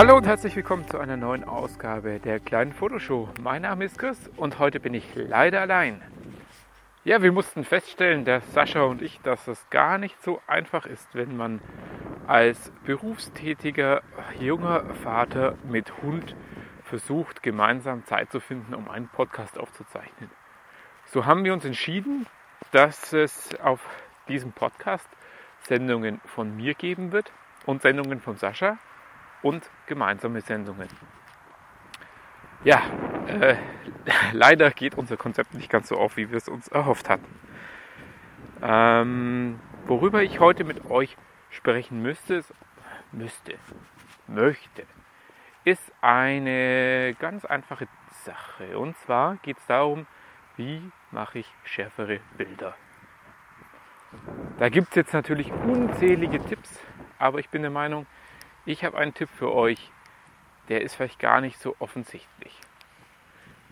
Hallo und herzlich willkommen zu einer neuen Ausgabe der kleinen Fotoshow. Mein Name ist Chris und heute bin ich leider allein. Ja, wir mussten feststellen, der Sascha und ich, dass es gar nicht so einfach ist, wenn man als berufstätiger junger Vater mit Hund versucht, gemeinsam Zeit zu finden, um einen Podcast aufzuzeichnen. So haben wir uns entschieden, dass es auf diesem Podcast Sendungen von mir geben wird und Sendungen von Sascha und gemeinsame Sendungen. Ja, äh, leider geht unser Konzept nicht ganz so auf, wie wir es uns erhofft hatten. Ähm, worüber ich heute mit euch sprechen müsste, müsste, möchte, ist eine ganz einfache Sache. Und zwar geht es darum, wie mache ich schärfere Bilder. Da gibt es jetzt natürlich unzählige Tipps, aber ich bin der Meinung, ich habe einen Tipp für euch, der ist vielleicht gar nicht so offensichtlich.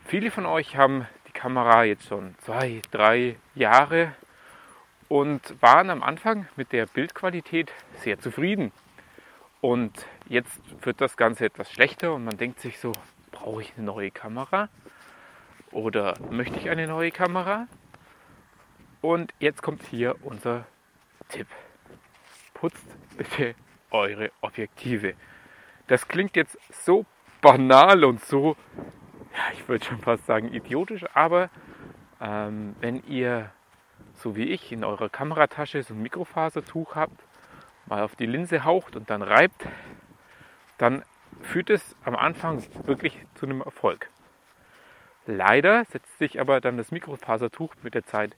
Viele von euch haben die Kamera jetzt schon zwei, drei Jahre und waren am Anfang mit der Bildqualität sehr zufrieden. Und jetzt wird das Ganze etwas schlechter und man denkt sich so, brauche ich eine neue Kamera? Oder möchte ich eine neue Kamera? Und jetzt kommt hier unser Tipp. Putzt bitte eure Objektive. Das klingt jetzt so banal und so, ja, ich würde schon fast sagen idiotisch, aber ähm, wenn ihr, so wie ich, in eurer Kameratasche so ein Mikrofasertuch habt, mal auf die Linse haucht und dann reibt, dann führt es am Anfang wirklich zu einem Erfolg. Leider setzt sich aber dann das Mikrofasertuch mit der Zeit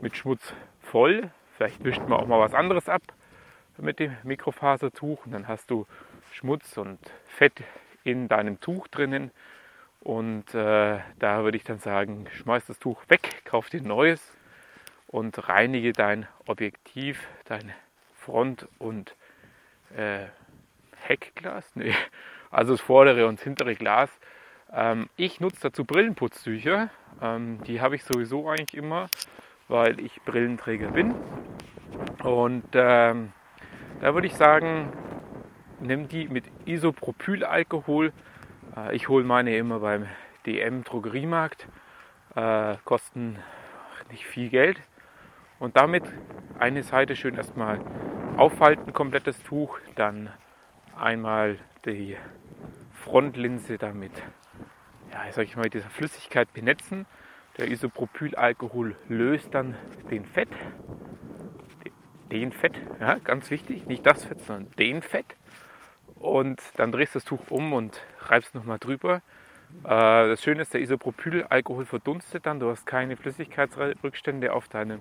mit Schmutz voll. Vielleicht wischt man auch mal was anderes ab mit dem Mikrofasertuch und dann hast du Schmutz und Fett in deinem Tuch drinnen. Und äh, da würde ich dann sagen, schmeiß das Tuch weg, kauf dir ein neues und reinige dein Objektiv, dein Front- und äh, Heckglas, nee, also das vordere und das hintere Glas. Ähm, ich nutze dazu Brillenputztücher. Ähm, die habe ich sowieso eigentlich immer, weil ich Brillenträger bin. Und ähm, da würde ich sagen, nimm die mit Isopropylalkohol. Äh, ich hole meine immer beim DM Drogeriemarkt. Äh, kosten nicht viel Geld. Und damit eine Seite schön erstmal aufhalten, komplettes Tuch. Dann einmal die Frontlinse damit, ja, sag ich mal, dieser Flüssigkeit benetzen. Der Isopropylalkohol löst dann den Fett den Fett, ja, ganz wichtig, nicht das Fett, sondern den Fett. Und dann drehst du das Tuch um und reibst nochmal drüber. Äh, das Schöne ist, der Isopropylalkohol verdunstet dann, du hast keine Flüssigkeitsrückstände auf deinem,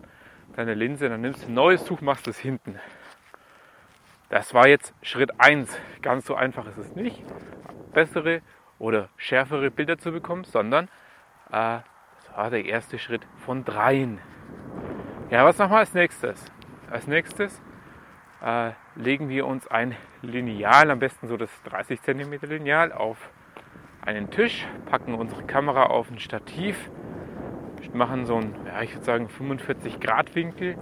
deiner Linse. Dann nimmst du ein neues Tuch, machst es hinten. Das war jetzt Schritt 1. Ganz so einfach ist es nicht, bessere oder schärfere Bilder zu bekommen, sondern äh, das war der erste Schritt von dreien. Ja, was machen wir als nächstes? Als nächstes äh, legen wir uns ein Lineal, am besten so das 30 cm Lineal, auf einen Tisch, packen unsere Kamera auf ein Stativ, machen so einen, ja, ich würde sagen 45 Grad Winkel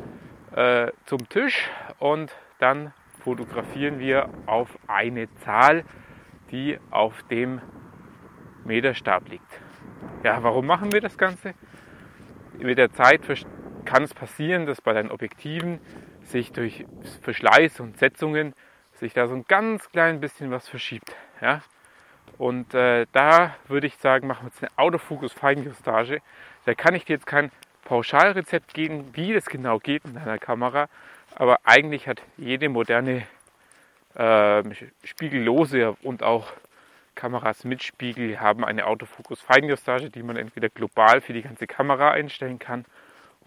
äh, zum Tisch und dann fotografieren wir auf eine Zahl, die auf dem Meterstab liegt. Ja, warum machen wir das Ganze? Mit der Zeit kann es passieren, dass bei deinen Objektiven sich durch Verschleiß und Setzungen sich da so ein ganz klein bisschen was verschiebt. Ja? Und äh, da würde ich sagen, machen wir jetzt eine Autofokus-Feinjustage. Da kann ich dir jetzt kein Pauschalrezept geben, wie das genau geht in deiner Kamera. Aber eigentlich hat jede moderne äh, spiegellose und auch Kameras mit Spiegel haben eine Autofokus-Feinjustage, die man entweder global für die ganze Kamera einstellen kann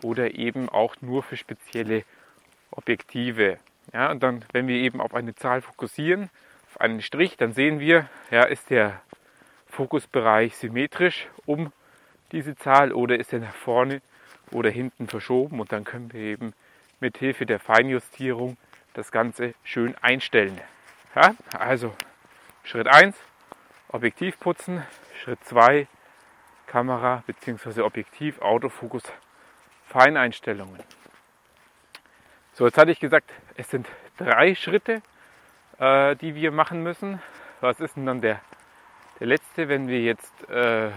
oder eben auch nur für spezielle Objektive. Ja, und dann, wenn wir eben auf eine Zahl fokussieren, auf einen Strich, dann sehen wir, ja, ist der Fokusbereich symmetrisch um diese Zahl oder ist er nach vorne oder hinten verschoben und dann können wir eben mit Hilfe der Feinjustierung das Ganze schön einstellen. Ja, also Schritt 1, Objektiv putzen, Schritt 2, Kamera bzw. Objektiv, Autofokus Feineinstellungen. So, jetzt hatte ich gesagt, es sind drei Schritte, äh, die wir machen müssen. was ist denn dann der, der letzte, wenn wir jetzt äh,